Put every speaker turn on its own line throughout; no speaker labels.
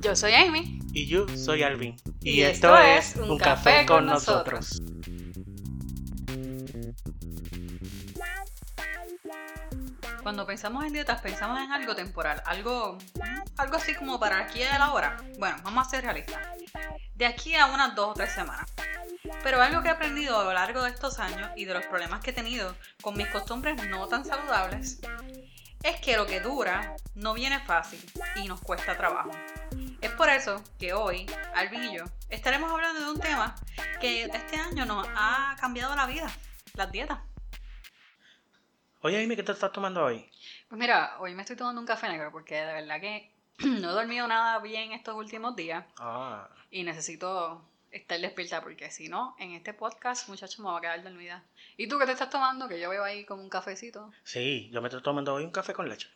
Yo soy Amy.
Y yo soy Alvin.
Y esto es Un Café con Nosotros. Cuando pensamos en dietas, pensamos en algo temporal, algo, algo así como para aquí y de la hora. Bueno, vamos a ser realistas. De aquí a unas dos o tres semanas. Pero algo que he aprendido a lo largo de estos años y de los problemas que he tenido con mis costumbres no tan saludables es que lo que dura no viene fácil y nos cuesta trabajo. Es por eso que hoy, Alvin y yo, estaremos hablando de un tema que este año nos ha cambiado la vida, las dietas.
Oye, Amy, ¿qué te estás tomando hoy?
Pues mira, hoy me estoy tomando un café negro porque de verdad que no he dormido nada bien estos últimos días
Ah,
y necesito estar despierta porque si no, en este podcast, muchachos, me va a quedar dormida. ¿Y tú qué te estás tomando? Que yo veo ahí como un cafecito.
sí, yo me estoy tomando hoy un café con leche.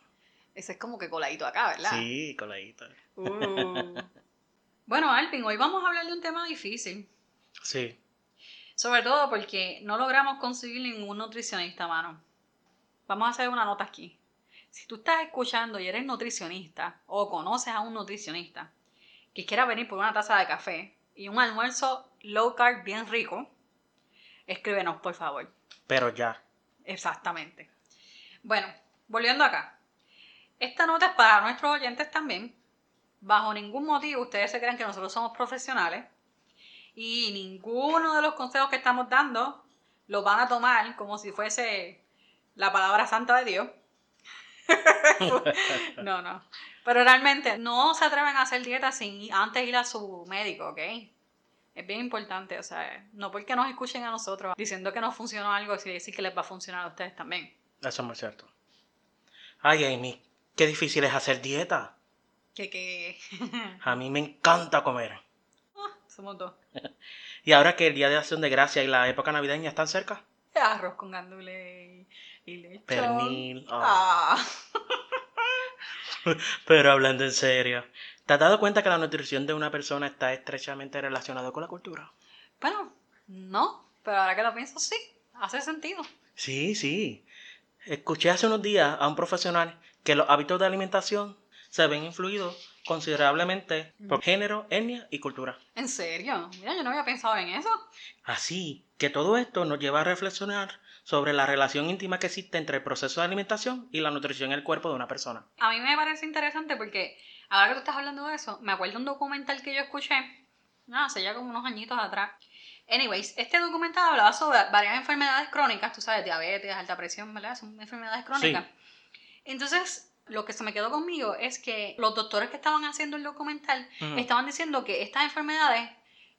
Ese es como que coladito acá, ¿verdad?
Sí, coladito.
Uh. Bueno, Alvin, hoy vamos a hablar de un tema difícil.
Sí.
Sobre todo porque no logramos conseguir ningún nutricionista, mano. Vamos a hacer una nota aquí. Si tú estás escuchando y eres nutricionista o conoces a un nutricionista que quiera venir por una taza de café y un almuerzo low carb bien rico, escríbenos, por favor.
Pero ya.
Exactamente. Bueno, volviendo acá. Esta nota es para nuestros oyentes también. Bajo ningún motivo ustedes se crean que nosotros somos profesionales y ninguno de los consejos que estamos dando los van a tomar como si fuese la palabra santa de Dios. no, no. Pero realmente no se atreven a hacer dieta sin antes ir a su médico, ¿ok? Es bien importante, o sea, no porque nos escuchen a nosotros diciendo que nos funcionó algo, quiere decir que les va a funcionar a ustedes también.
Eso es muy cierto. Ay, Amy, qué difícil es hacer dieta.
Que, que...
A mí me encanta comer.
Ah, somos dos.
Y ahora que el Día de Acción de Gracia y la época navideña están cerca.
Arroz con gandules y, lechón.
Pernil. ah.
Ah.
Pero hablando en serio, ¿te has dado cuenta que la nutrición de una persona está estrechamente relacionada con la cultura?
Bueno, no, pero ahora que lo pienso, sí, hace sentido.
Sí, sí. Escuché hace unos días a un profesional que los hábitos de alimentación se ven influidos considerablemente por género, etnia y cultura.
¿En serio? Mira, yo no había pensado en eso.
Así que todo esto nos lleva a reflexionar sobre la relación íntima que existe entre el proceso de alimentación y la nutrición en el cuerpo de una persona.
A mí me parece interesante porque ahora que tú estás hablando de eso, me acuerdo un documental que yo escuché, no, hace ya como unos añitos atrás. Anyways, este documental hablaba sobre varias enfermedades crónicas, tú sabes, diabetes, alta presión, ¿verdad? Son enfermedades crónicas. Entonces, lo que se me quedó conmigo es que los doctores que estaban haciendo el documental estaban diciendo que estas enfermedades,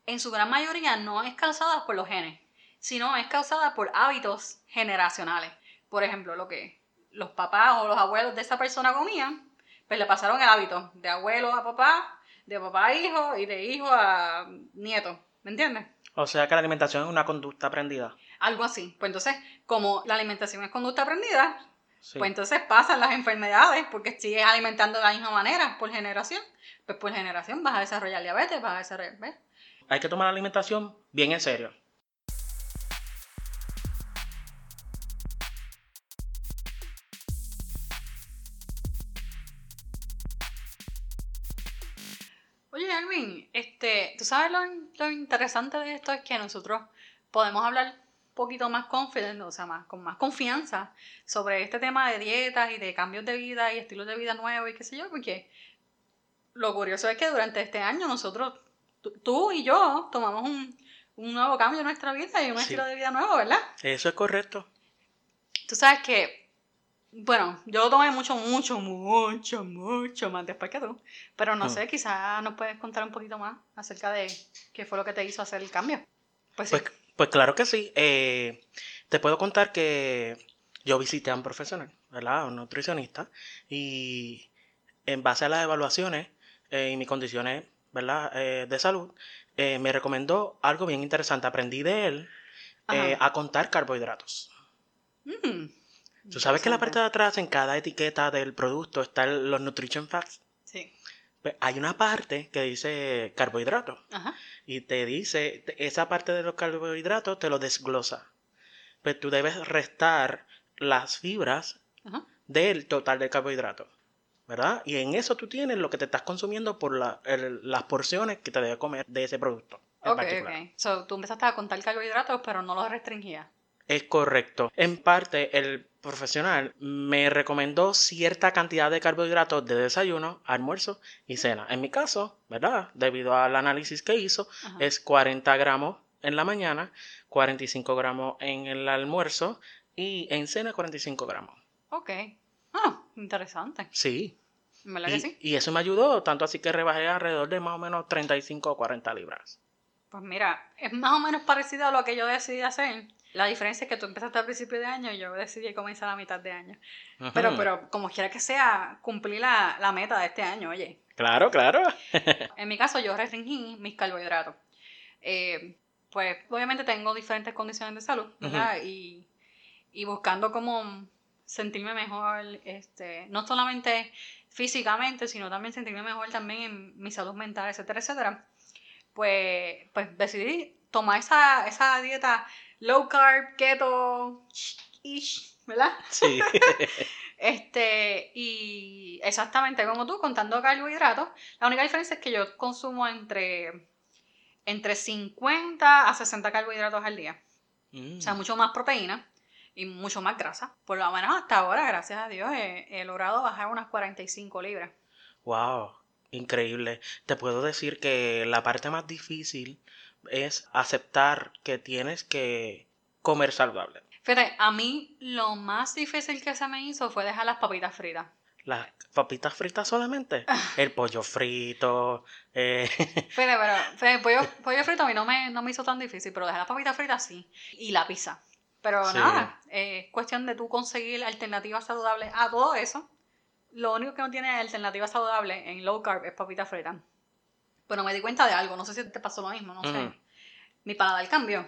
en su gran mayoría, no es causadas por los genes, sino es causada por hábitos generacionales. Por ejemplo, lo que los papás o los abuelos de esa persona comían, pues le pasaron el hábito de abuelo a papá, de papá a hijo y de hijo a nieto. ¿Me entiendes?
O sea que la alimentación es una conducta aprendida.
Algo así. Pues entonces, como la alimentación es conducta aprendida,
Sí.
pues entonces pasan las enfermedades porque sigues alimentando de la misma manera por generación. Pues por generación vas a desarrollar diabetes, vas a desarrollar... ¿ves?
Hay que tomar la alimentación bien en serio.
Alvin, este, tú sabes lo, lo interesante de esto es que nosotros podemos hablar un poquito más confident, o sea, más, con más confianza sobre este tema de dietas y de cambios de vida y estilos de vida nuevos y qué sé yo, porque lo curioso es que durante este año nosotros, tú, tú y yo, tomamos un, un nuevo cambio en nuestra vida y un
Sí.
estilo de vida nuevo, ¿verdad?
Eso es correcto.
Tú sabes que, bueno, yo lo tomé mucho, mucho, mucho, mucho más después que tú. Pero no
Mm.
sé, quizás nos puedes contar un poquito más acerca de qué fue lo que te hizo hacer el cambio. Pues sí.
Pues, pues claro que sí. Eh, te puedo contar que yo visité a un profesional, ¿verdad? Un nutricionista. Y en base a las evaluaciones eh, y mis condiciones, ¿verdad? Eh, de salud, me recomendó algo bien interesante. Aprendí de él a contar carbohidratos.
Mm,
Tú sabes que en la parte de atrás, en cada etiqueta del producto, están los nutrition facts.
Sí.
Pues, hay una parte que dice carbohidratos.
Ajá.
y te dice, esa parte de los carbohidratos te lo desglosa. Pues tú debes restar las fibras
Ajá.
del total de carbohidratos. ¿verdad? Y en eso tú tienes lo que te estás consumiendo por la- el- las porciones que te debe comer de ese producto. en
Ok,
particular.
ok. So, tú empezaste a contar carbohidratos, pero no los restringías.
Es correcto. En parte, el profesional me recomendó cierta cantidad de carbohidratos de desayuno, almuerzo y cena. En mi caso, ¿verdad? Debido al análisis que hizo,
Ajá.
es 40 gramos en la mañana, 45 gramos en el almuerzo y en cena 45 gramos.
Ok. Ah, interesante.
Sí.
¿Verdad
Y,
que sí?
y eso me ayudó, tanto así que rebajé alrededor de más o menos 35 o 40 libras.
Pues mira, es más o menos parecido a lo que yo decidí hacer. La diferencia es que tú empezaste al principio de año y yo decidí comenzar a mitad de año. Pero, pero como quiera que sea, cumplí la, la meta de este año, oye.
Claro, claro.
En mi caso, yo restringí mis carbohidratos. Eh, pues obviamente tengo diferentes condiciones de salud, ¿verdad? y, y buscando como sentirme mejor, este, no solamente físicamente, sino también sentirme mejor también en mi salud mental, etcétera, etcétera. Pues, pues decidí tomar esa, esa dieta low carb, keto, ish, ¿verdad?
Sí.
Este, y exactamente como tú, contando carbohidratos, la única diferencia es que yo consumo entre, entre 50 a 60 carbohidratos al día.
Mm.
O sea, mucho más proteína y mucho más grasa. Por lo menos hasta ahora, gracias a Dios, he, he logrado bajar unas 45 libras.
Wow, increíble. Te puedo decir que la parte más difícil es aceptar que tienes que comer saludable.
Fíjate, a mí lo más difícil que se me hizo fue dejar las papitas fritas.
Las papitas fritas solamente. El pollo frito. eh,
Fíjate, pero fíjate, pollo, pollo frito a mí no me, no me hizo tan difícil, pero dejar las papitas fritas sí. Y la pizza. Pero
Sí.
nada, eh, es cuestión de tú conseguir alternativas saludables a todo eso. Lo único que no tiene alternativa saludable en low carb es papitas fritas. Pero me di cuenta de algo, no sé si te pasó lo mismo, no sé.
Ujú.
Mi paladar cambió.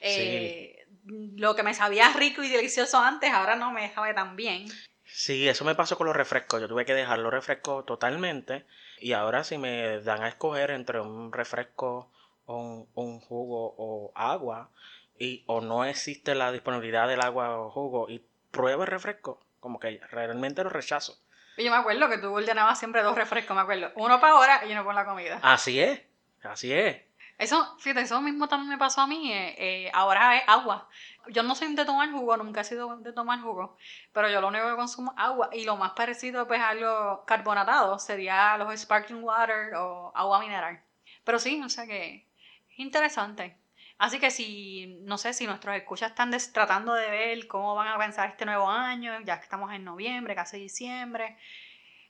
Eh, Lo que me sabía rico y delicioso antes, ahora no me sabe tan bien.
Sí, eso me pasó con los refrescos. Yo tuve que dejar los refrescos totalmente. Y ahora si me dan a escoger entre un refresco o un, un jugo o agua, y, o no existe la disponibilidad del agua o jugo, y pruebo el refresco, como que realmente lo rechazo.
Y yo me acuerdo que tú ordenabas siempre dos refrescos, me acuerdo. Uno para ahora y uno para la comida.
Así es, así es.
Eso, fíjate, eso mismo también me pasó a mí. eh, eh, ahora es agua. Yo no soy de tomar jugo, nunca he sido de tomar jugo, pero yo lo único que consumo es agua. Y lo más parecido, pues, a algo carbonatado sería los sparkling water o agua mineral. Pero sí, o sea que es interesante. Así que si, no sé, si nuestros escuchas están des- tratando de ver cómo van a pensar este nuevo año, ya que estamos en noviembre, casi diciembre,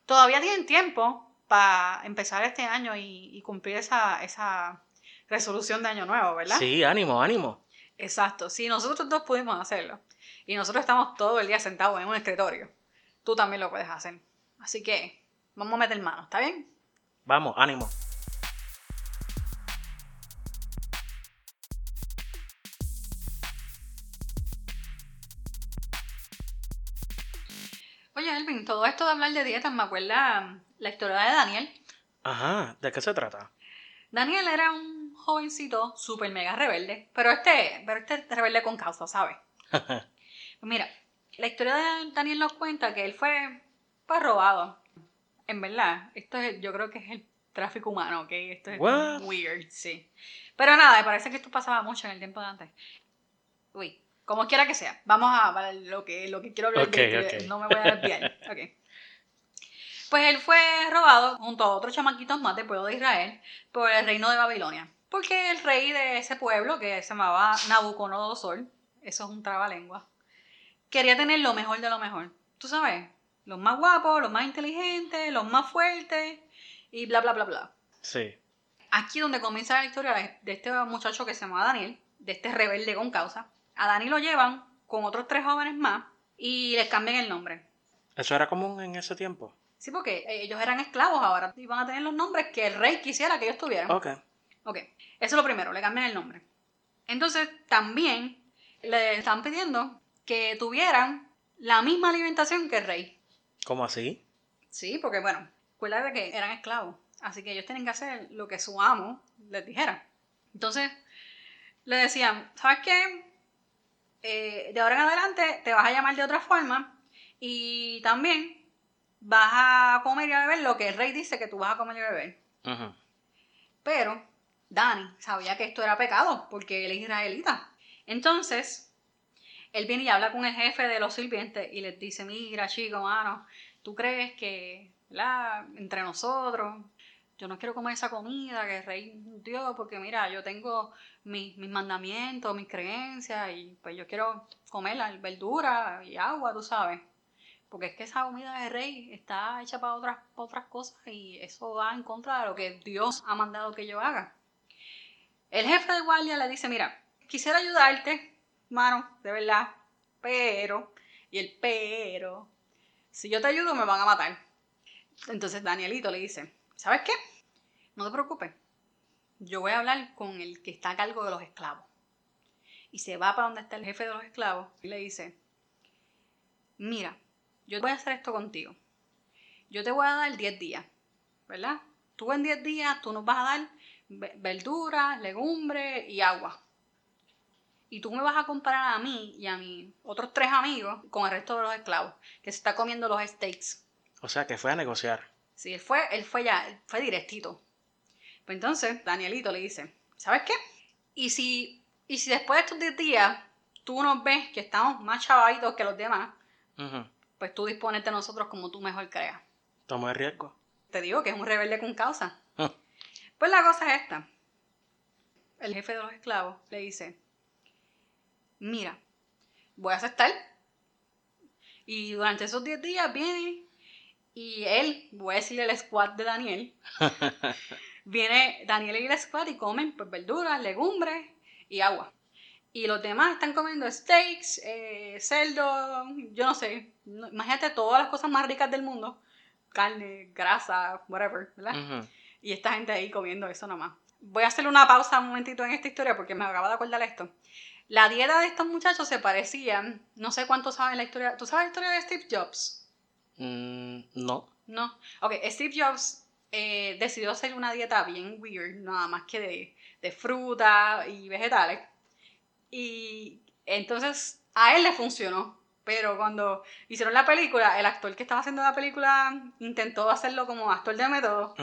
todavía tienen tiempo para empezar este año y, y cumplir esa, esa resolución de año nuevo, ¿verdad?
Sí, ánimo, ánimo.
Exacto. Si nosotros dos pudimos hacerlo y nosotros estamos todo el día sentados en un escritorio, tú también lo puedes hacer. Así que vamos a meter mano, ¿está bien?
Vamos, ánimo.
Todo esto de hablar de dietas me acuerda mm, la historia de Daniel.
Ajá, ¿de qué se trata?
Daniel era un jovencito súper mega rebelde, pero este, pero este rebelde con causa, ¿sabes? Pues Mira, la historia de Daniel nos cuenta que él fue robado. En verdad, esto es, yo creo que es el tráfico humano, ¿ok? Esto es
What?
weird, sí. Pero nada, me parece que esto pasaba mucho en el tiempo de antes. Uy, como quiera que sea, vamos a lo que, lo que quiero hablar
Ok,
de, que
ok.
no me voy a desviar. Ok. Pues él fue robado junto a otros chamaquitos más del pueblo de Israel por el reino de Babilonia. Porque el rey de ese pueblo, que se llamaba Nabucodonosor, eso es un trabalengua, quería tener lo mejor de lo mejor. Tú sabes, los más guapos, los más inteligentes, los más fuertes y bla, bla, bla, bla.
Sí.
Aquí donde comienza la historia de este muchacho que se llama Daniel, de este rebelde con causa. A Daniel lo llevan con otros tres jóvenes más y les cambian el nombre.
¿Eso era común en ese tiempo?
Sí, porque eh, ellos eran esclavos ahora iban a tener los nombres que el rey quisiera que ellos tuvieran.
Ok.
Ok, eso es lo primero, le cambian el nombre. Entonces, también le están pidiendo que tuvieran la misma alimentación que el rey.
¿Cómo así?
Sí, porque bueno, acuérdate que eran esclavos. Así que ellos tienen que hacer lo que su amo les dijera. Entonces, le decían, ¿sabes qué? Eh, de ahora en adelante te vas a llamar de otra forma y también vas a comer y a beber lo que el rey dice que tú vas a comer y a beber. Pero Dani sabía que esto era pecado porque él es israelita. Entonces, él viene y habla con el jefe de los sirvientes y les dice, mira chico, mano, ¿tú crees que ¿verdad? entre nosotros yo no quiero comer esa comida que el rey dio porque mira, yo tengo mis, mis mandamientos, mis creencias y pues yo quiero comer la verdura y agua, tú sabes. Porque es que esa comida del rey está hecha para otras, para otras cosas y eso va en contra de lo que Dios ha mandado que yo haga. El jefe de guardia le dice, mira, quisiera ayudarte, mano, de verdad, pero, y el pero, si yo te ayudo me van a matar. Entonces Danielito le dice, ¿sabes qué? No te preocupes, yo voy a hablar con el que está a cargo de los esclavos. Y se va para donde está el jefe de los esclavos y le dice, mira, yo voy a hacer esto contigo. Yo te voy a dar 10 días, ¿verdad? Tú en 10 días, tú nos vas a dar ve- verduras, legumbres y agua. Y tú me vas a comparar a mí y a mis otros tres amigos con el resto de los esclavos, que se está comiendo los steaks.
O sea, que fue a negociar.
Sí, él fue, él fue ya, él fue directito. Pues entonces, Danielito le dice, ¿sabes qué? Y si, y si después de estos 10 días tú nos ves que estamos más chavaditos que los demás, pues tú dispones de nosotros como tú mejor creas.
Tomó el riesgo.
Te digo que es un rebelde con causa. Pues la cosa es esta. El jefe de los esclavos le dice, mira, voy a aceptar. Y durante esos 10 días viene y él, voy a decirle el squad de Daniel, viene Daniel y el squad y comen pues, verduras, legumbres y agua. Y los demás están comiendo steaks, eh, cerdo, yo no sé, no- imagínate todas las cosas más ricas del mundo, carne, grasa, whatever, ¿verdad? Y esta gente ahí comiendo eso nomás. Voy a hacerle una pausa un momentito en esta historia porque me acabo de acordar esto. La dieta de estos muchachos se parecía, no sé cuánto saben la historia. ¿Tú sabes la historia de Steve Jobs?
Mm, no.
No. Ok, Steve Jobs eh, decidió hacer una dieta bien weird, nada más que de, de fruta y vegetales. Y entonces a él le funcionó. Pero cuando hicieron la película, el actor que estaba haciendo la película intentó hacerlo como actor de método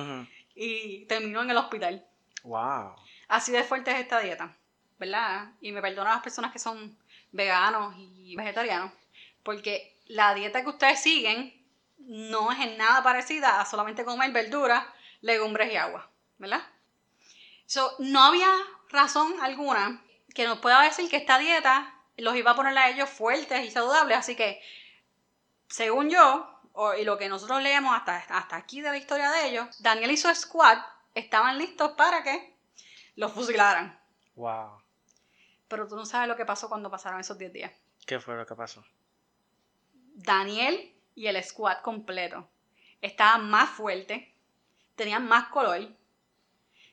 y terminó en el hospital.
Wow.
Así de fuerte es esta dieta, ¿verdad? Y me perdonan las personas que son veganos y vegetarianos, porque la dieta que ustedes siguen no es en nada parecida a solamente comer verduras, legumbres y agua, ¿verdad? So, no había razón alguna que nos pueda decir que esta dieta los iba a poner a ellos fuertes y saludables, así que, según yo, o- y lo que nosotros leemos hasta, hasta aquí de la historia de ellos, Daniel y su squad estaban listos para que los fusilaran.
Wow.
Pero tú no sabes lo que pasó cuando pasaron esos 10 días.
¿Qué fue lo que pasó?
Daniel y el squad completo estaban más fuertes, tenían más color,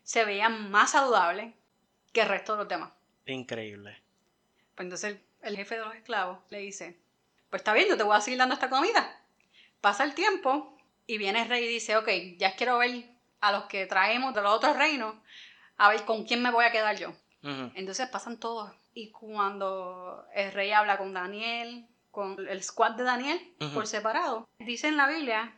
se veían más saludables que el resto de los demás.
Increíble.
Pues entonces el, el jefe de los esclavos le dice, pues está bien, yo te voy a seguir dando esta comida. Pasa el tiempo y viene el rey y dice, ok, ya quiero ver a los que traemos de los otros reinos, a ver con quién me voy a quedar yo. Entonces pasan todos. Y cuando el rey habla con Daniel, con el squad de Daniel por separado, dice en la Biblia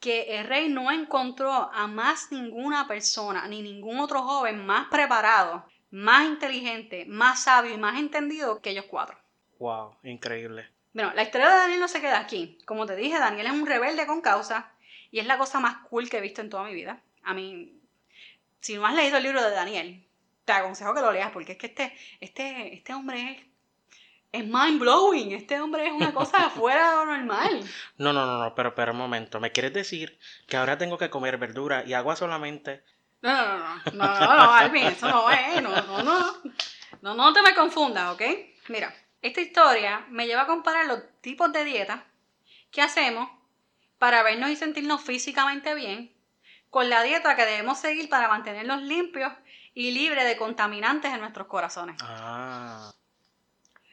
que el rey no encontró a más ninguna persona ni ningún otro joven más preparado, más inteligente, más sabio y más entendido que ellos cuatro.
Wow. Increíble.
Bueno, la historia de Daniel no se queda aquí. Como te dije, Daniel es un rebelde con causa y es la cosa más cool que he visto en toda mi vida. A mí, si no has leído el libro de Daniel, te aconsejo que lo leas porque es que este, este, este hombre es, es mind blowing. Este hombre es una cosa fuera de lo normal.
No, no, no, no, pero, pero un momento. ¿Me quieres decir que ahora tengo que comer verdura y agua solamente?
No, no, no, no, no, no, no, Alvin, eso no es, no, no, no, no, no te me confundas, ¿ok? Mira, esta historia me lleva a comparar los tipos de dieta que hacemos para vernos y sentirnos físicamente bien con la dieta que debemos seguir para mantenernos limpios y libres de contaminantes en nuestros corazones.
Ah.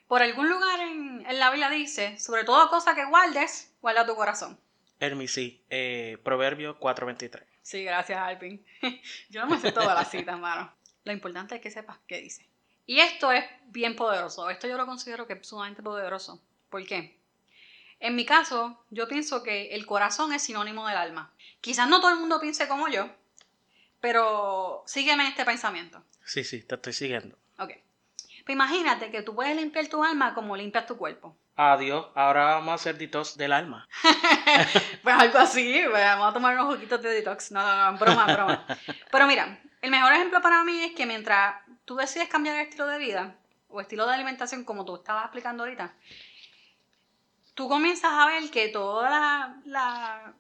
Por algún lugar en, en la Biblia dice, sobre todo cosa que guardes, guarda tu corazón.
Hermi, sí. Eh, Proverbio 4.23.
Sí, gracias, Alvin. Yo no me sé todas las citas, mano. Lo importante es que sepas qué dice. Y esto es bien poderoso. Esto yo lo considero que es sumamente poderoso. ¿Por qué? En mi caso, yo pienso que el corazón es sinónimo del alma. Quizás no todo el mundo piense como yo, pero sígueme este pensamiento.
Sí, sí, te estoy siguiendo.
Ok. Pues imagínate que tú puedes limpiar tu alma como limpias tu cuerpo.
Adiós, ahora vamos a hacer detox del alma.
pues algo así, pues, vamos a tomar unos poquitos de detox. No, no, no, broma, broma. Pero mira, el mejor ejemplo para mí es que mientras tú decides cambiar el estilo de vida o estilo de alimentación como tú estabas explicando ahorita, tú comienzas a ver que todas las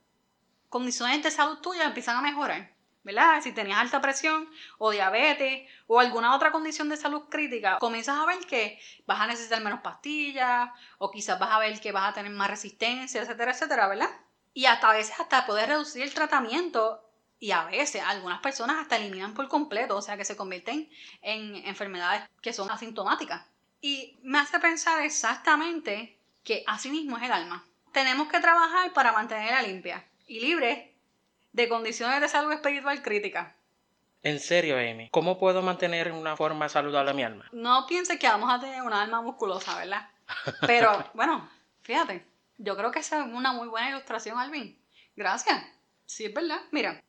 condiciones de salud tuya empiezan a mejorar. ¿Verdad? Si tenías alta presión o diabetes o alguna otra condición de salud crítica, comienzas a ver que vas a necesitar menos pastillas o quizás vas a ver que vas a tener más resistencia, etcétera, etcétera, ¿verdad? Y hasta a veces hasta poder reducir el tratamiento y a veces algunas personas hasta eliminan por completo, o sea que se convierten en enfermedades que son asintomáticas. Y me hace pensar exactamente que así mismo es el alma. Tenemos que trabajar para mantenerla limpia y libre de condiciones de salud espiritual críticas.
En serio, Amy, ¿cómo puedo mantener una forma saludable mi alma?
No pienses que vamos a tener una alma musculosa, ¿verdad? Pero bueno, fíjate, yo creo que esa es una muy buena ilustración, Alvin. Gracias. Sí, es verdad. Mira,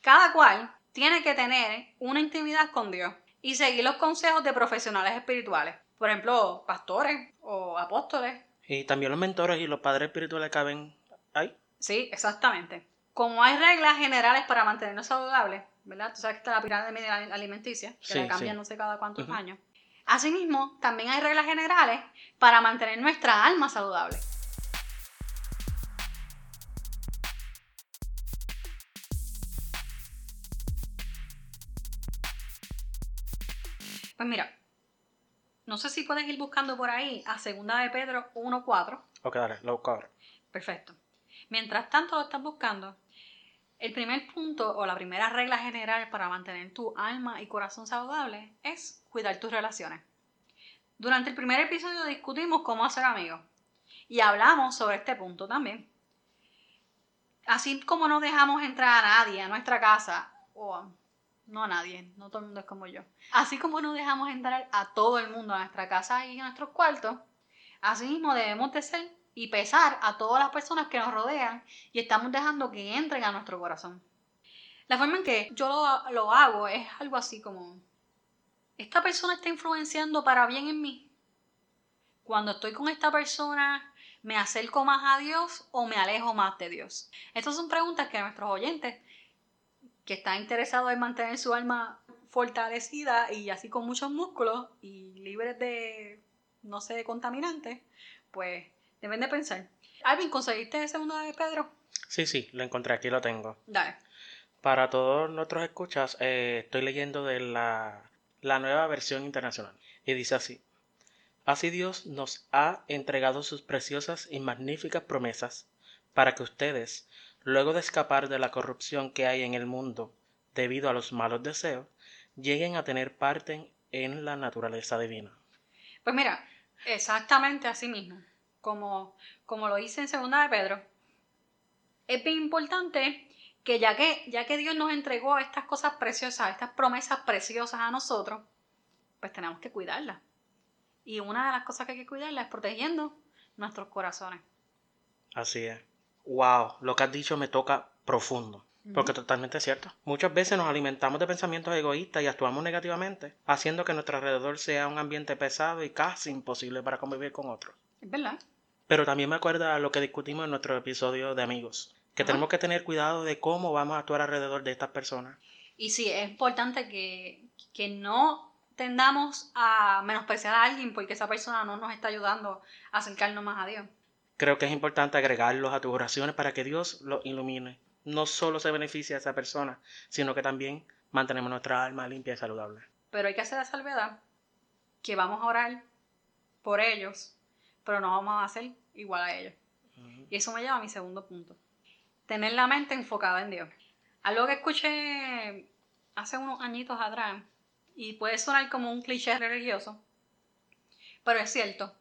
cada cual tiene que tener una intimidad con Dios y seguir los consejos de profesionales espirituales. Por ejemplo, pastores o apóstoles.
Y también los mentores y los padres espirituales caben ahí.
Sí, exactamente como hay reglas generales para mantenernos saludables, ¿verdad? Tú sabes que está la pirámide alimenticia, que la cambian no sé cada cuántos años. Asimismo, también hay reglas generales para mantener nuestra alma saludable. Pues mira, no sé si puedes ir buscando por ahí a segunda de Pedro 1.4.
Ok, dale, lo busco ahora.
Perfecto. Mientras tanto lo estás buscando, el primer punto o la primera regla general para mantener tu alma y corazón saludable es cuidar tus relaciones. Durante el primer episodio discutimos cómo hacer amigos y hablamos sobre este punto también. Así como no dejamos entrar a nadie a nuestra casa, o no a nadie, no todo el mundo es como yo, así como no dejamos entrar a todo el mundo a nuestra casa y a nuestros cuartos, así mismo debemos de ser y pesar a todas las personas que nos rodean y estamos dejando que entren a nuestro corazón. La forma en que yo lo, hago es algo así como, esta persona está influenciando para bien en mí. Cuando estoy con esta persona, ¿me acerco más a Dios o me alejo más de Dios? Estas son preguntas que nuestros oyentes, que están interesados en mantener su alma fortalecida y así con muchos músculos y libres de, no sé, de contaminantes, pues Deben de pensar. Alvin, ¿conseguiste ese segundo de Pedro?
Sí, sí, lo encontré, aquí lo tengo.
Dale.
Para todos nuestros escuchas, eh, estoy leyendo de la, la nueva versión internacional. Y dice así. Así Dios nos ha entregado sus preciosas y magníficas promesas para que ustedes, luego de escapar de la corrupción que hay en el mundo debido a los malos deseos, lleguen a tener parte en la naturaleza divina.
Pues mira, exactamente así mismo como, como lo hice en Segunda de Pedro, es bien importante que ya, que ya que Dios nos entregó estas cosas preciosas, estas promesas preciosas a nosotros, pues tenemos que cuidarlas. Y una de las cosas que hay que cuidarlas es protegiendo nuestros corazones.
Así es. Wow, lo que has dicho me toca profundo. Porque totalmente cierto. Muchas veces nos alimentamos de pensamientos egoístas y actuamos negativamente, haciendo que nuestro alrededor sea un ambiente pesado y casi imposible para convivir con otros.
Es verdad.
Pero también me acuerda lo que discutimos en nuestro episodio de amigos, que tenemos que tener cuidado de cómo vamos a actuar alrededor de estas personas.
Y sí, es importante que, que no tendamos a menospreciar a alguien porque esa persona no nos está ayudando a acercarnos más a Dios.
Creo que es importante agregarlos a tus oraciones para que Dios los ilumine. No solo se beneficie a esa persona, sino que también mantenemos nuestra alma limpia y saludable.
Pero hay que hacer la salvedad que vamos a orar por ellos pero no vamos a hacer igual a ellos. Y eso me lleva a mi segundo punto. Tener la mente enfocada en Dios. Algo que escuché hace unos añitos atrás, y puede sonar como un cliché religioso, pero es cierto.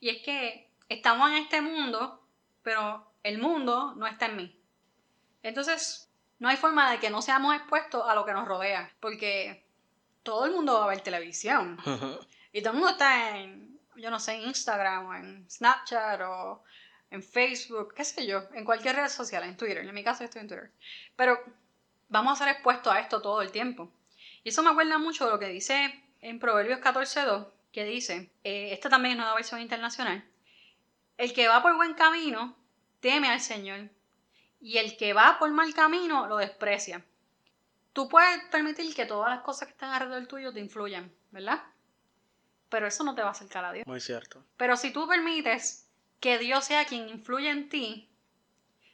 Y es que estamos en este mundo, pero el mundo no está en mí. Entonces, no hay forma de que no seamos expuestos a lo que nos rodea, porque todo el mundo va a ver televisión. Y todo el mundo está en yo no sé, en Instagram o en Snapchat o en Facebook, qué sé yo, en cualquier red social, en Twitter. En mi caso estoy en Twitter. Pero vamos a ser expuestos a esto todo el tiempo. Y eso me acuerda mucho de lo que dice en Proverbios 14.2, que dice, eh, esta también es una versión internacional, el que va por buen camino teme al Señor y el que va por mal camino lo desprecia. Tú puedes permitir que todas las cosas que están alrededor tuyo te influyan, ¿verdad? Pero eso no te va a acercar a Dios.
Muy cierto.
Pero si tú permites que Dios sea quien influye en ti,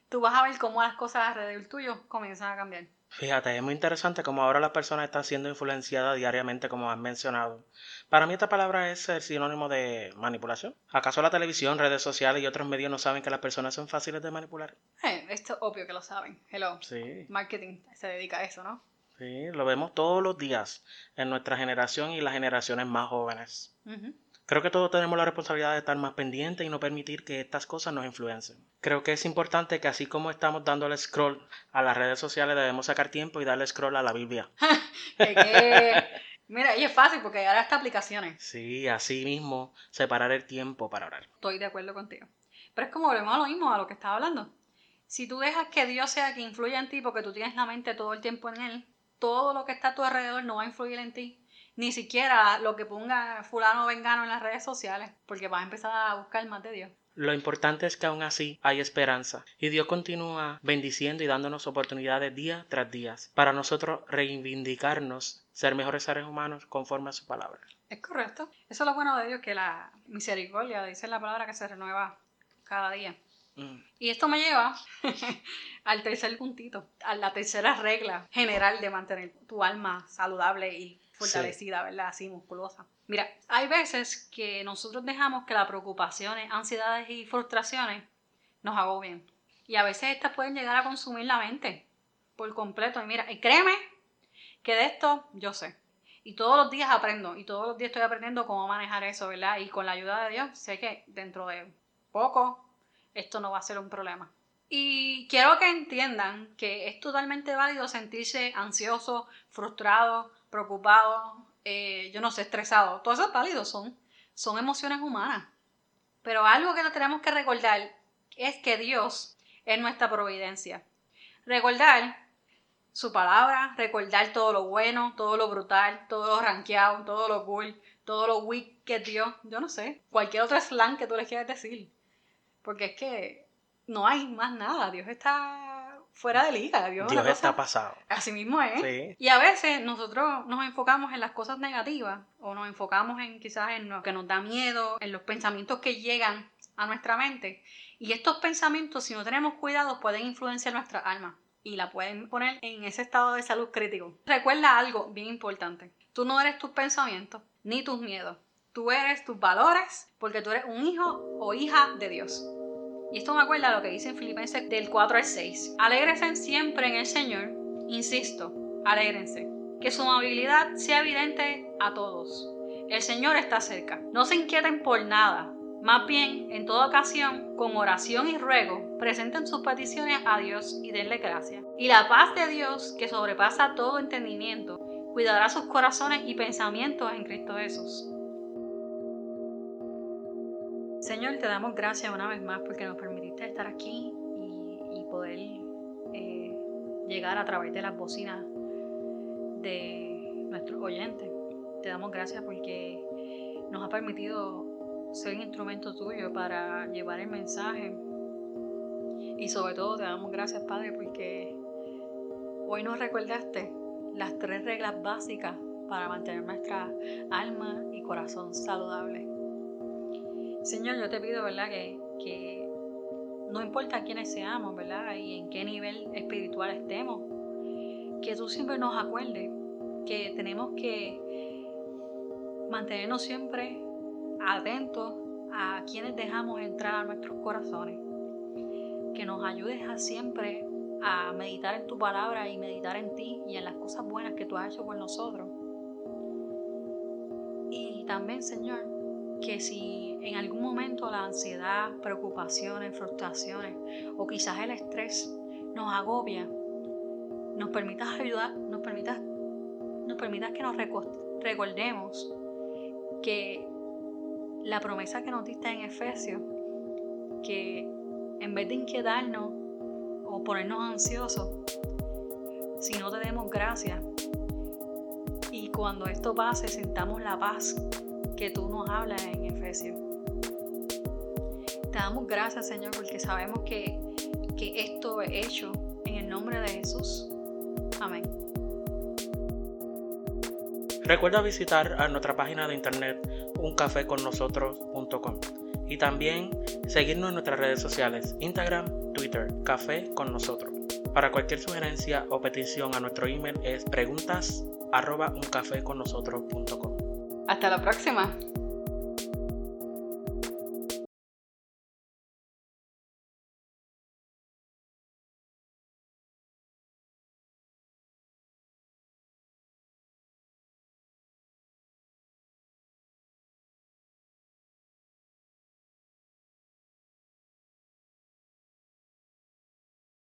tú vas a ver cómo las cosas alrededor tuyo comienzan a cambiar.
Fíjate, es muy interesante cómo ahora las personas están siendo influenciadas diariamente, como has mencionado. Para mí esta palabra es el sinónimo de manipulación. ¿Acaso la televisión, redes sociales y otros medios no saben que las personas son fáciles de manipular?
Eh, esto es obvio que lo saben. Hello.
Sí.
Marketing se dedica a eso, ¿no?
Sí, lo vemos todos los días en nuestra generación y las generaciones más jóvenes. Creo que todos tenemos la responsabilidad de estar más pendientes y no permitir que estas cosas nos influencen. Creo que es importante que así como estamos dándole scroll a las redes sociales, debemos sacar tiempo y darle scroll a la Biblia.
Mira, y es fácil porque ahora está aplicaciones.
Sí, así mismo, separar el tiempo para orar.
Estoy de acuerdo contigo. Pero es como volvemos a lo mismo, a lo que estaba hablando. Si tú dejas que Dios sea quien influya en ti porque tú tienes la mente todo el tiempo en Él, todo lo que está a tu alrededor no va a influir en ti ni siquiera lo que ponga fulano o vengano en las redes sociales, porque vas a empezar a buscar más de Dios.
Lo importante es que aún así hay esperanza y Dios continúa bendiciendo y dándonos oportunidades día tras día para nosotros reivindicarnos, ser mejores seres humanos conforme a su palabra.
Es correcto. Eso es lo bueno de Dios, que la misericordia dice la palabra que se renueva cada día. Mm. Y esto me lleva al tercer puntito, a la tercera regla general de mantener tu alma saludable y fortalecida, ¿verdad? Así musculosa. Mira, hay veces que nosotros dejamos que las preocupaciones, ansiedades y frustraciones nos agobien. Y a veces estas pueden llegar a consumir la mente por completo. Y mira, y créeme que de esto yo sé. Y todos los días aprendo. Y todos los días estoy aprendiendo cómo manejar eso, ¿verdad? Y con la ayuda de Dios sé que dentro de poco esto no va a ser un problema. Y quiero que entiendan que es totalmente válido sentirse ansioso, frustrado, preocupado, eh, yo no sé, estresado. Todo eso es válido, son, son emociones humanas. Pero algo que nos tenemos que recordar es que Dios es nuestra providencia. Recordar su palabra, recordar todo lo bueno, todo lo brutal, todo lo ranqueado, todo lo cool, todo lo weak que Dios, yo no sé, cualquier otro slang que tú les quieras decir. Porque es que no hay más nada. Dios está fuera de liga.
Dios, está pasado.
Así mismo es. Y a veces nosotros nos enfocamos en las cosas negativas o nos enfocamos en quizás en lo que nos da miedo, en los pensamientos que llegan a nuestra mente. Y estos pensamientos, si no tenemos cuidado, pueden influenciar nuestra alma y la pueden poner en ese estado de salud crítico. Recuerda algo bien importante. Tú no eres tus pensamientos ni tus miedos. Tú eres tus valores porque tú eres un hijo o hija de Dios. Y esto me acuerda a lo que dice en Filipenses del 4 al 6. Alégrense siempre en el Señor. Insisto, alégrense. Que su amabilidad sea evidente a todos. El Señor está cerca. No se inquieten por nada. Más bien, en toda ocasión, con oración y ruego, presenten sus peticiones a Dios y denle gracias. Y la paz de Dios, que sobrepasa todo entendimiento, cuidará sus corazones y pensamientos en Cristo Jesús. Señor, te damos gracias una vez más porque nos permitiste estar aquí y, poder eh, llegar a través de las bocinas de nuestros oyentes. Te damos gracias porque nos ha permitido ser un instrumento tuyo para llevar el mensaje. Y sobre todo te damos gracias, Padre, porque hoy nos recordaste las tres reglas básicas para mantener nuestra alma y corazón saludables. Señor, yo te pido, ¿verdad? Que, no importa quiénes seamos, ¿verdad? Y en qué nivel espiritual estemos, que tú siempre nos acuerdes que tenemos que mantenernos siempre atentos a quienes dejamos entrar a nuestros corazones. Que nos ayudes a siempre a meditar en tu palabra y meditar en ti y en las cosas buenas que tú has hecho por nosotros. Y también, Señor, que si en algún momento la ansiedad, preocupaciones, frustraciones o quizás el estrés nos agobia, nos permitas ayudar, nos permitas, nos permitas que nos recordemos que la promesa que nos diste en Efesios, que en vez de inquietarnos o ponernos ansiosos, si no te demos gracias y cuando esto pase sintamos la paz que tú nos hablas en Efesios. Te damos gracias, Señor, porque sabemos que, que esto es hecho en el nombre de Jesús. Amén.
Recuerda visitar a nuestra página de internet uncafeconnosotros.com y también seguirnos en nuestras redes sociales, Instagram, Twitter, Café con Nosotros. Para cualquier sugerencia o petición a nuestro email es preguntas arroba.
Hasta la próxima.